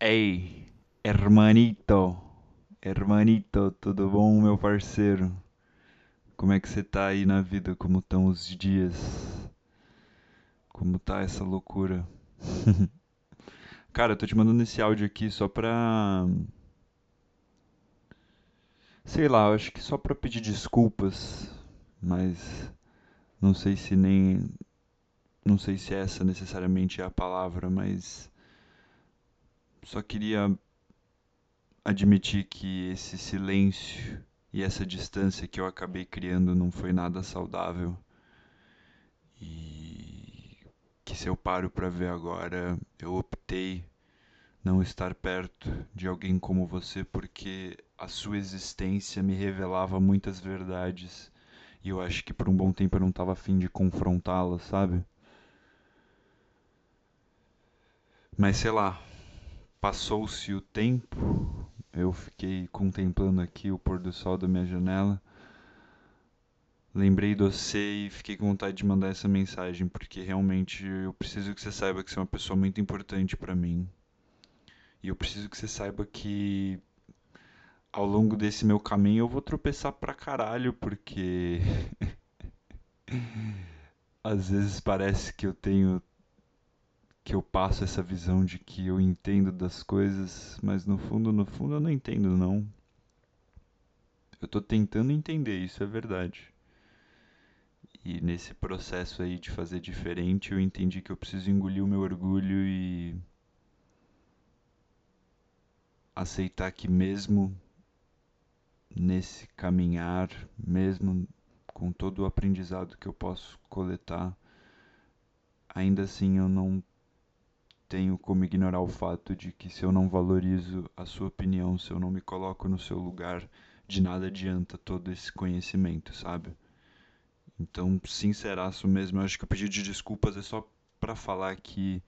Ei, hermanito, hermanito, tudo bom, meu parceiro? Como é que você tá aí na vida? Como estão os dias? Como tá essa loucura? Cara, eu tô te mandando esse áudio aqui só pra. Sei lá, eu acho que só pra pedir desculpas, mas não sei se nem. Não sei se essa necessariamente é a palavra, mas. Só queria admitir que esse silêncio e essa distância que eu acabei criando não foi nada saudável. E que se eu paro para ver agora, eu optei não estar perto de alguém como você porque a sua existência me revelava muitas verdades e eu acho que por um bom tempo eu não estava afim de confrontá-las, sabe? Mas sei lá, passou-se o tempo, eu fiquei contemplando aqui o pôr do sol da minha janela. Lembrei de você e fiquei com vontade de mandar essa mensagem, porque realmente eu preciso que você saiba que você é uma pessoa muito importante para mim. E eu preciso que você saiba que ao longo desse meu caminho eu vou tropeçar pra caralho, porque às vezes parece que eu tenho que eu passo essa visão de que eu entendo das coisas, mas no fundo, no fundo eu não entendo não. Eu tô tentando entender, isso é verdade. E nesse processo aí de fazer diferente, eu entendi que eu preciso engolir o meu orgulho e aceitar que mesmo nesse caminhar, mesmo com todo o aprendizado que eu posso coletar, ainda assim eu não tenho como ignorar o fato de que se eu não valorizo a sua opinião, se eu não me coloco no seu lugar, de nada adianta todo esse conhecimento, sabe? Então, sinceraço mesmo, eu acho que o pedido de desculpas é só para falar que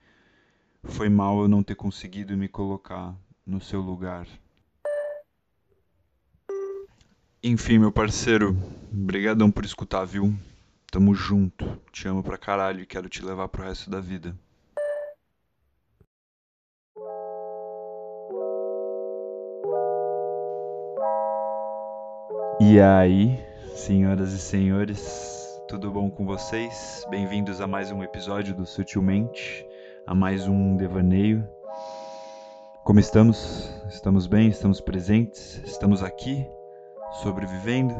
foi mal eu não ter conseguido me colocar no seu lugar. Enfim, meu parceiro, brigadão por escutar, viu? Tamo junto. Te amo pra caralho e quero te levar pro resto da vida. E aí, senhoras e senhores, tudo bom com vocês? Bem-vindos a mais um episódio do Sutilmente, a mais um devaneio. Como estamos? Estamos bem? Estamos presentes? Estamos aqui, sobrevivendo,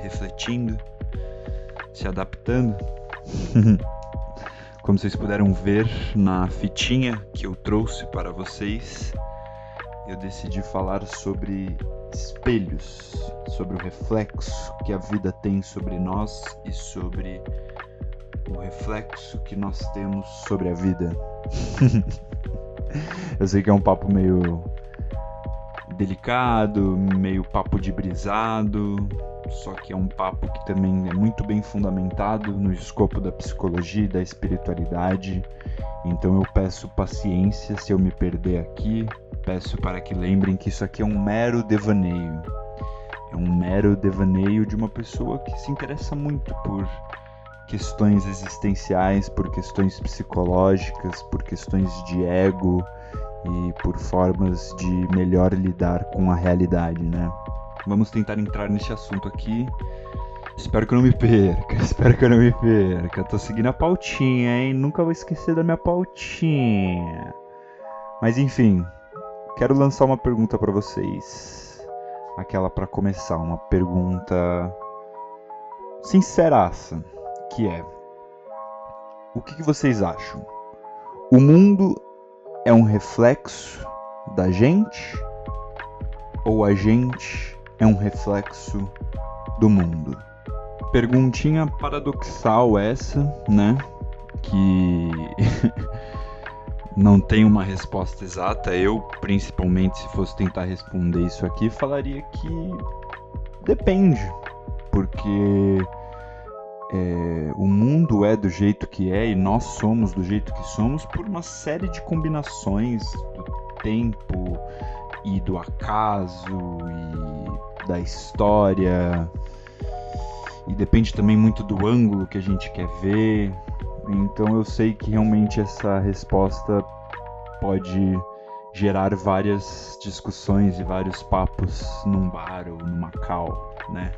refletindo, se adaptando? Como vocês puderam ver na fitinha que eu trouxe para vocês, eu decidi falar sobre espelhos, sobre o reflexo que a vida tem sobre nós e sobre o reflexo que nós temos sobre a vida. Eu sei que é um papo meio delicado, meio papo de brisado, só que é um papo que também é muito bem fundamentado no escopo da psicologia e da espiritualidade. Então eu peço paciência se eu me perder aqui, peço para que lembrem que isso aqui é um mero devaneio. É um mero devaneio de uma pessoa que se interessa muito por questões existenciais, por questões psicológicas, por questões de ego e por formas de melhor lidar com a realidade, né? Vamos tentar entrar nesse assunto aqui. Espero que eu não me perca, espero que eu não me perca. Tô seguindo a pautinha, hein? Nunca vou esquecer da minha pautinha. Mas enfim, quero lançar uma pergunta para vocês. Aquela para começar, uma pergunta sinceraça, que é: O que, que vocês acham? O mundo é um reflexo da gente ou a gente é um reflexo do mundo? Perguntinha paradoxal essa, né? Que não tem uma resposta exata. Eu, principalmente, se fosse tentar responder isso aqui, falaria que depende, porque é, o mundo é do jeito que é e nós somos do jeito que somos por uma série de combinações do tempo e do acaso e da história e depende também muito do ângulo que a gente quer ver. Então eu sei que realmente essa resposta pode gerar várias discussões e vários papos num bar ou numa cal, né?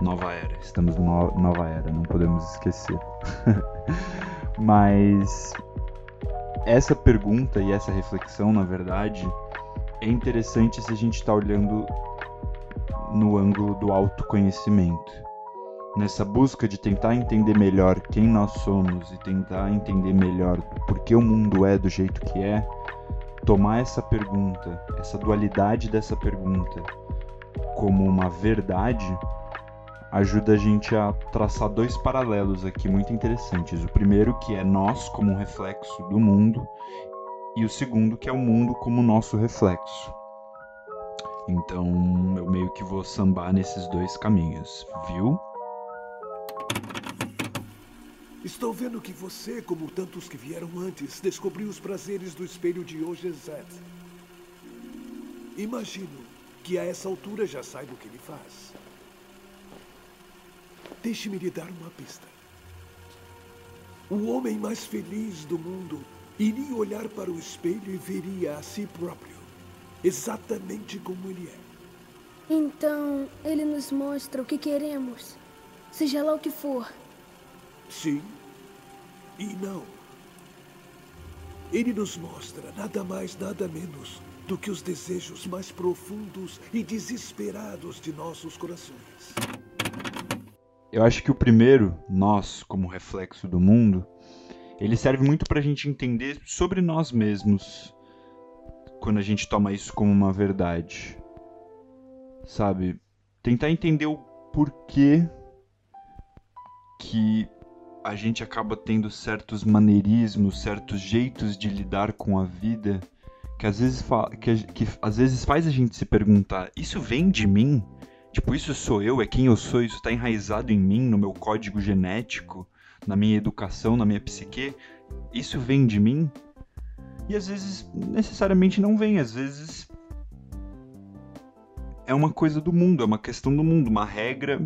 Nova era, estamos no nova era, não podemos esquecer. Mas essa pergunta e essa reflexão, na verdade, é interessante se a gente está olhando no ângulo do autoconhecimento. Nessa busca de tentar entender melhor quem nós somos e tentar entender melhor por que o mundo é do jeito que é, tomar essa pergunta, essa dualidade dessa pergunta, como uma verdade, ajuda a gente a traçar dois paralelos aqui muito interessantes. O primeiro, que é nós como um reflexo do mundo, e o segundo, que é o mundo como nosso reflexo. Então eu meio que vou sambar nesses dois caminhos, viu? Estou vendo que você, como tantos que vieram antes, descobriu os prazeres do espelho de Ogezet. Imagino que a essa altura já saiba o que ele faz. Deixe-me lhe dar uma pista. O homem mais feliz do mundo iria olhar para o espelho e veria a si próprio, exatamente como ele é. Então, ele nos mostra o que queremos, seja lá o que for. Sim e não. Ele nos mostra nada mais, nada menos do que os desejos mais profundos e desesperados de nossos corações. Eu acho que o primeiro, nós, como reflexo do mundo, ele serve muito para a gente entender sobre nós mesmos quando a gente toma isso como uma verdade. Sabe? Tentar entender o porquê que a gente acaba tendo certos maneirismos, certos jeitos de lidar com a vida que às vezes, que, que às vezes faz a gente se perguntar: isso vem de mim? Tipo, isso sou eu, é quem eu sou, isso está enraizado em mim, no meu código genético, na minha educação, na minha psique. Isso vem de mim? E às vezes necessariamente não vem, às vezes é uma coisa do mundo, é uma questão do mundo, uma regra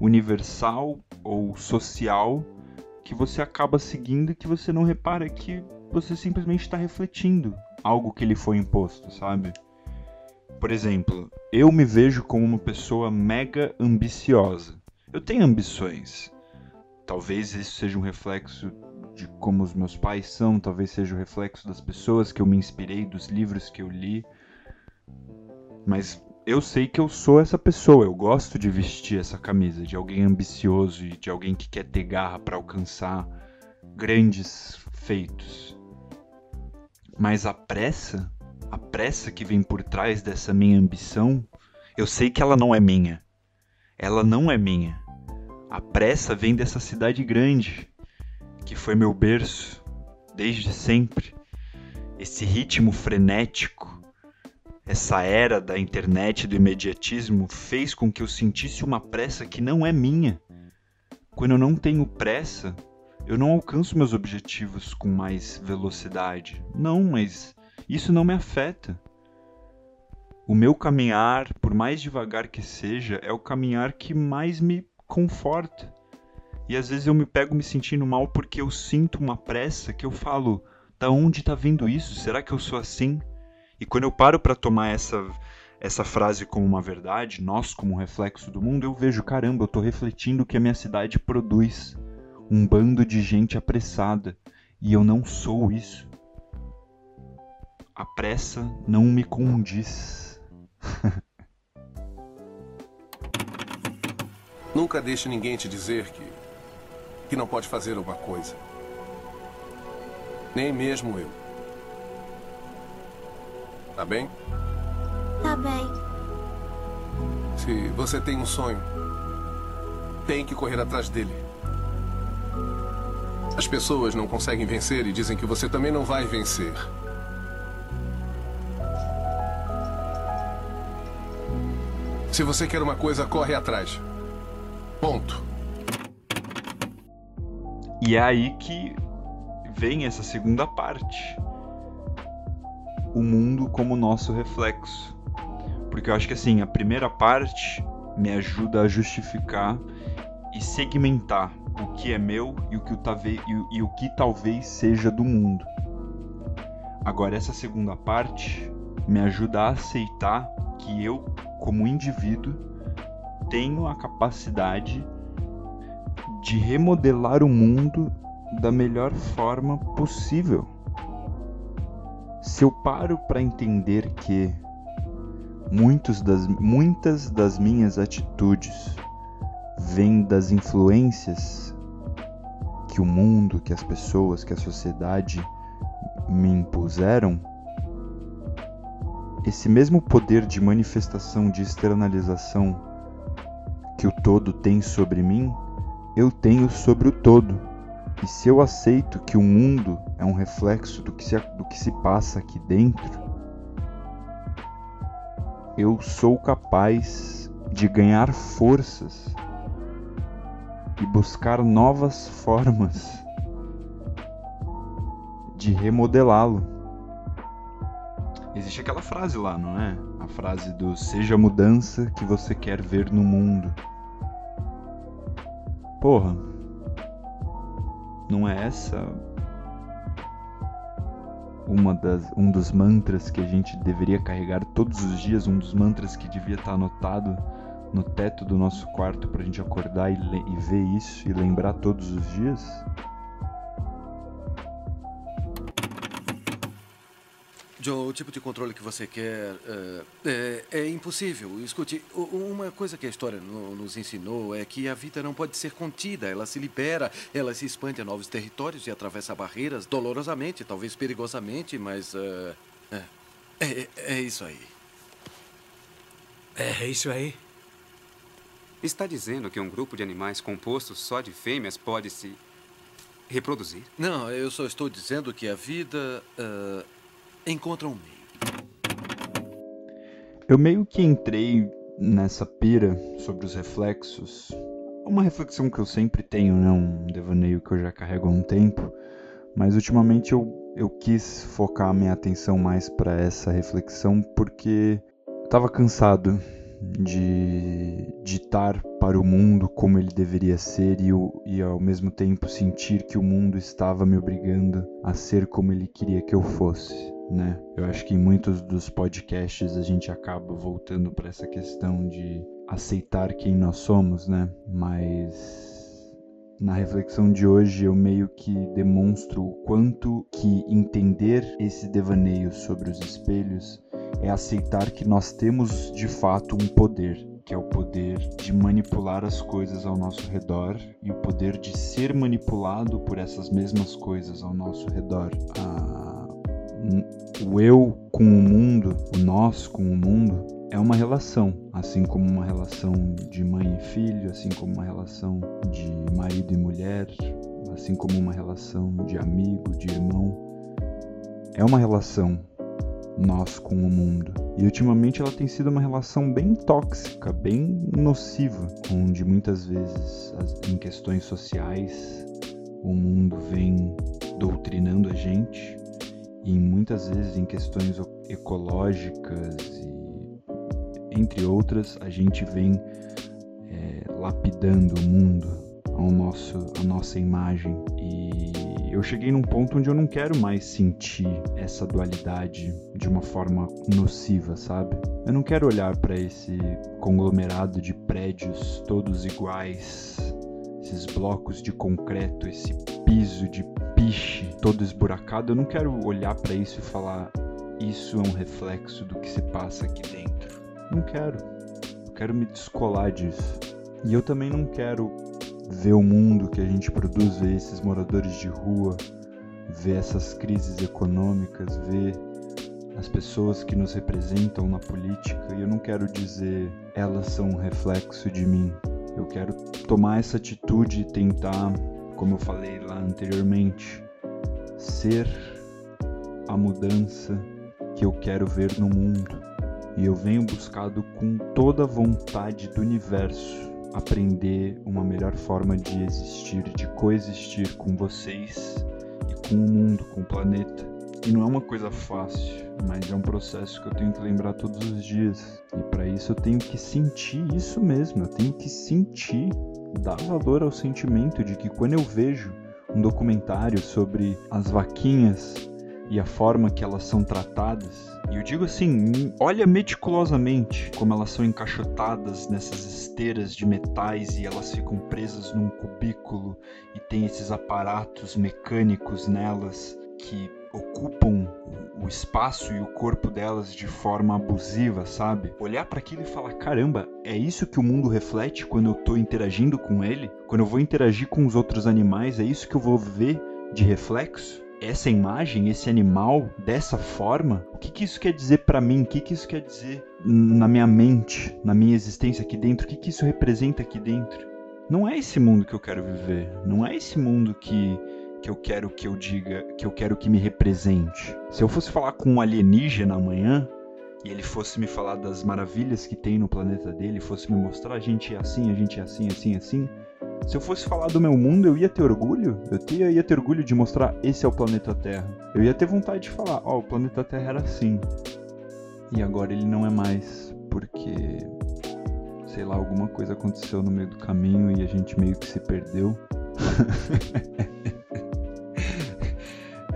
universal ou social que você acaba seguindo e que você não repara que você simplesmente está refletindo algo que lhe foi imposto, sabe? Por exemplo, eu me vejo como uma pessoa mega ambiciosa. Eu tenho ambições. Talvez isso seja um reflexo de como os meus pais são, talvez seja o reflexo das pessoas que eu me inspirei, dos livros que eu li. Mas eu sei que eu sou essa pessoa, eu gosto de vestir essa camisa de alguém ambicioso e de alguém que quer ter garra para alcançar grandes feitos. Mas a pressa a pressa que vem por trás dessa minha ambição, eu sei que ela não é minha. Ela não é minha. A pressa vem dessa cidade grande, que foi meu berço desde sempre. Esse ritmo frenético, essa era da internet e do imediatismo fez com que eu sentisse uma pressa que não é minha. Quando eu não tenho pressa, eu não alcanço meus objetivos com mais velocidade. Não, mas isso não me afeta. O meu caminhar, por mais devagar que seja, é o caminhar que mais me conforta. E às vezes eu me pego me sentindo mal porque eu sinto uma pressa que eu falo: da onde está vindo isso? Será que eu sou assim? E quando eu paro para tomar essa essa frase como uma verdade, nós como um reflexo do mundo, eu vejo, caramba, eu estou refletindo que a minha cidade produz. Um bando de gente apressada. E eu não sou isso. A pressa não me condiz. Nunca deixe ninguém te dizer que que não pode fazer uma coisa. Nem mesmo eu. Tá bem? Tá bem. Se você tem um sonho, tem que correr atrás dele. As pessoas não conseguem vencer e dizem que você também não vai vencer. Se você quer uma coisa, corre atrás. Ponto. E é aí que vem essa segunda parte. O mundo como nosso reflexo. Porque eu acho que assim, a primeira parte me ajuda a justificar e segmentar o que é meu e o que, o, e o que talvez seja do mundo. Agora, essa segunda parte me ajuda a aceitar que eu, como indivíduo, tenho a capacidade de remodelar o mundo da melhor forma possível. Se eu paro para entender que muitos das, muitas das minhas atitudes vêm das influências que o mundo, que as pessoas, que a sociedade me impuseram, esse mesmo poder de manifestação, de externalização que o todo tem sobre mim, eu tenho sobre o todo. E se eu aceito que o mundo é um reflexo do que se, do que se passa aqui dentro, eu sou capaz de ganhar forças e buscar novas formas de remodelá-lo. Existe aquela frase lá, não é? A frase do seja a mudança que você quer ver no mundo. Porra, não é essa uma das, um dos mantras que a gente deveria carregar todos os dias, um dos mantras que devia estar anotado no teto do nosso quarto para a gente acordar e, e ver isso e lembrar todos os dias? Joe, o tipo de controle que você quer uh, é, é, impossível. Escute, uma coisa que a história nos ensinou é que a vida não pode ser contida. Ela se libera, ela se expande a novos territórios e atravessa barreiras dolorosamente, talvez perigosamente, mas. Uh, é, é, é isso aí. É, é isso aí. Está dizendo que um grupo de animais composto só de fêmeas pode se reproduzir? Não, eu só estou dizendo que a vida. Uh, encontram um meio. Eu meio que entrei nessa pira sobre os reflexos. Uma reflexão que eu sempre tenho, né? Um devaneio que eu já carrego há um tempo. Mas ultimamente eu, eu quis focar minha atenção mais para essa reflexão porque eu estava cansado de ditar para o mundo como ele deveria ser e, e ao mesmo tempo sentir que o mundo estava me obrigando a ser como ele queria que eu fosse né? Eu acho que em muitos dos podcasts a gente acaba voltando para essa questão de aceitar quem nós somos, né? Mas na reflexão de hoje eu meio que demonstro o quanto que entender esse devaneio sobre os espelhos é aceitar que nós temos de fato um poder, que é o poder de manipular as coisas ao nosso redor e o poder de ser manipulado por essas mesmas coisas ao nosso redor. Ah, o eu com o mundo, o nós com o mundo, é uma relação, assim como uma relação de mãe e filho, assim como uma relação de marido e mulher, assim como uma relação de amigo, de irmão. É uma relação nós com o mundo. E ultimamente ela tem sido uma relação bem tóxica, bem nociva, onde muitas vezes em questões sociais o mundo vem doutrinando a gente e muitas vezes em questões ecológicas e entre outras a gente vem é, lapidando o mundo ao nosso a nossa imagem e eu cheguei num ponto onde eu não quero mais sentir essa dualidade de uma forma nociva, sabe? Eu não quero olhar para esse conglomerado de prédios todos iguais, esses blocos de concreto, esse piso de piche todo esburacado, eu não quero olhar para isso e falar isso é um reflexo do que se passa aqui dentro. Não quero. Eu quero me descolar disso. E eu também não quero ver o mundo que a gente produz, ver esses moradores de rua, ver essas crises econômicas, ver as pessoas que nos representam na política. E eu não quero dizer elas são um reflexo de mim. Eu quero tomar essa atitude e tentar como eu falei lá anteriormente, ser a mudança que eu quero ver no mundo. E eu venho buscado com toda a vontade do universo aprender uma melhor forma de existir, de coexistir com vocês e com o mundo, com o planeta. E não é uma coisa fácil, mas é um processo que eu tenho que lembrar todos os dias. E para isso eu tenho que sentir isso mesmo, eu tenho que sentir dar valor ao sentimento de que quando eu vejo um documentário sobre as vaquinhas e a forma que elas são tratadas. E eu digo assim, olha meticulosamente como elas são encaixotadas nessas esteiras de metais e elas ficam presas num cubículo e tem esses aparatos mecânicos nelas que ocupam o espaço e o corpo delas de forma abusiva, sabe? Olhar para aquilo e falar: caramba, é isso que o mundo reflete quando eu tô interagindo com ele? Quando eu vou interagir com os outros animais, é isso que eu vou ver de reflexo? essa imagem, esse animal, dessa forma, o que, que isso quer dizer para mim? O que, que isso quer dizer na minha mente, na minha existência aqui dentro? O que, que isso representa aqui dentro? Não é esse mundo que eu quero viver. Não é esse mundo que, que eu quero que eu diga, que eu quero que me represente. Se eu fosse falar com um alienígena amanhã, e ele fosse me falar das maravilhas que tem no planeta dele, fosse me mostrar a gente é assim, a gente é assim, assim, assim, se eu fosse falar do meu mundo, eu ia ter orgulho? Eu ia, ia ter orgulho de mostrar esse é o planeta Terra. Eu ia ter vontade de falar, ó, oh, o planeta Terra era assim. E agora ele não é mais, porque sei lá, alguma coisa aconteceu no meio do caminho e a gente meio que se perdeu.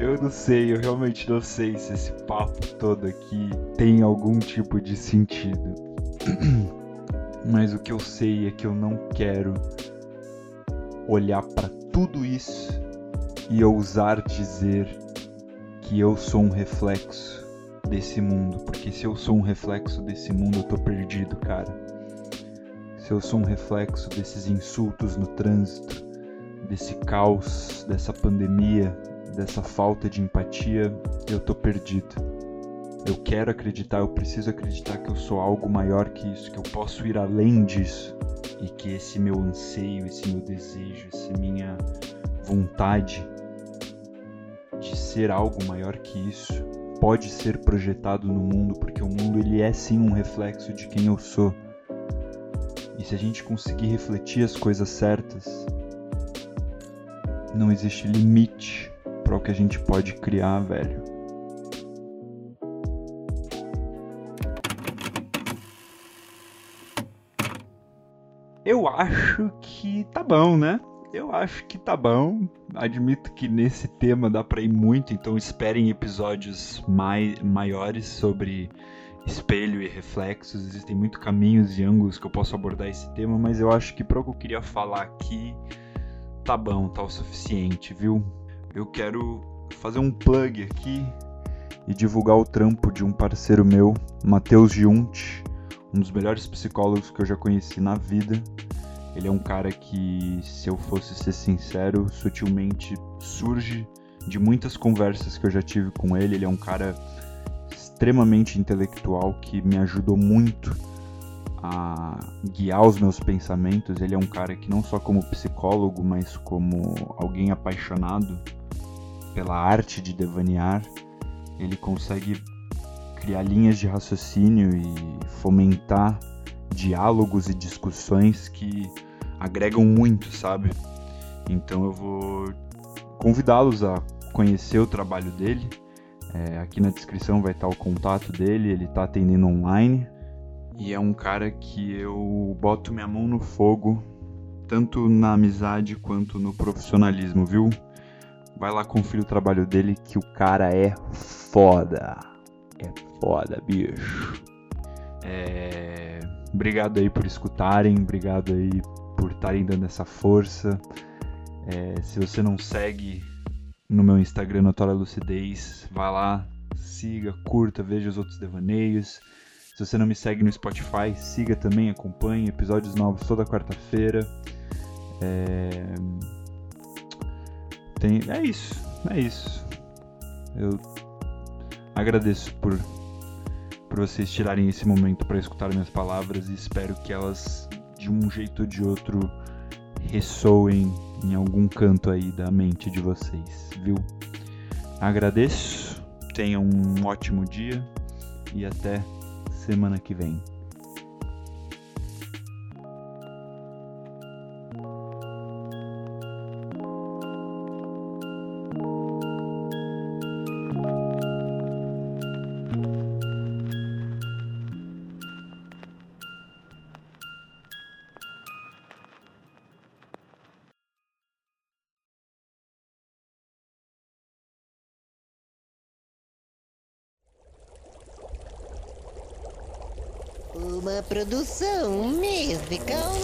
eu não sei, eu realmente não sei se esse papo todo aqui tem algum tipo de sentido. Mas o que eu sei é que eu não quero olhar para tudo isso e ousar dizer que eu sou um reflexo desse mundo, porque se eu sou um reflexo desse mundo, eu tô perdido, cara. Se eu sou um reflexo desses insultos no trânsito, desse caos, dessa pandemia, dessa falta de empatia, eu tô perdido. Eu quero acreditar, eu preciso acreditar que eu sou algo maior que isso, que eu posso ir além disso e que esse meu anseio, esse meu desejo, essa minha vontade de ser algo maior que isso pode ser projetado no mundo, porque o mundo ele é sim um reflexo de quem eu sou. E se a gente conseguir refletir as coisas certas, não existe limite para o que a gente pode criar, velho. Eu acho que tá bom, né? Eu acho que tá bom. Admito que nesse tema dá pra ir muito, então esperem episódios mai maiores sobre espelho e reflexos. Existem muitos caminhos e ângulos que eu posso abordar esse tema, mas eu acho que para o que eu queria falar aqui tá bom, tá o suficiente, viu? Eu quero fazer um plug aqui e divulgar o trampo de um parceiro meu, Matheus Giunti um dos melhores psicólogos que eu já conheci na vida. Ele é um cara que, se eu fosse ser sincero, sutilmente surge de muitas conversas que eu já tive com ele. Ele é um cara extremamente intelectual que me ajudou muito a guiar os meus pensamentos. Ele é um cara que, não só como psicólogo, mas como alguém apaixonado pela arte de devanear, ele consegue criar linhas de raciocínio e fomentar diálogos e discussões que agregam muito, sabe? Então eu vou convidá-los a conhecer o trabalho dele. É, aqui na descrição vai estar o contato dele, ele está atendendo online. E é um cara que eu boto minha mão no fogo, tanto na amizade quanto no profissionalismo, viu? Vai lá conferir o trabalho dele que o cara é foda é foda, bicho. É... Obrigado aí por escutarem, obrigado aí por estarem dando essa força. É, se você não segue no meu Instagram, Notória Lucidez, vá lá, siga, curta, veja os outros devaneios. Se você não me segue no Spotify, siga também, acompanhe episódios novos toda quarta-feira. É... Tem... é isso, é isso. Eu Agradeço por, por vocês tirarem esse momento para escutar minhas palavras e espero que elas, de um jeito ou de outro, ressoem em algum canto aí da mente de vocês, viu? Agradeço, tenham um ótimo dia e até semana que vem. Uma produção musical.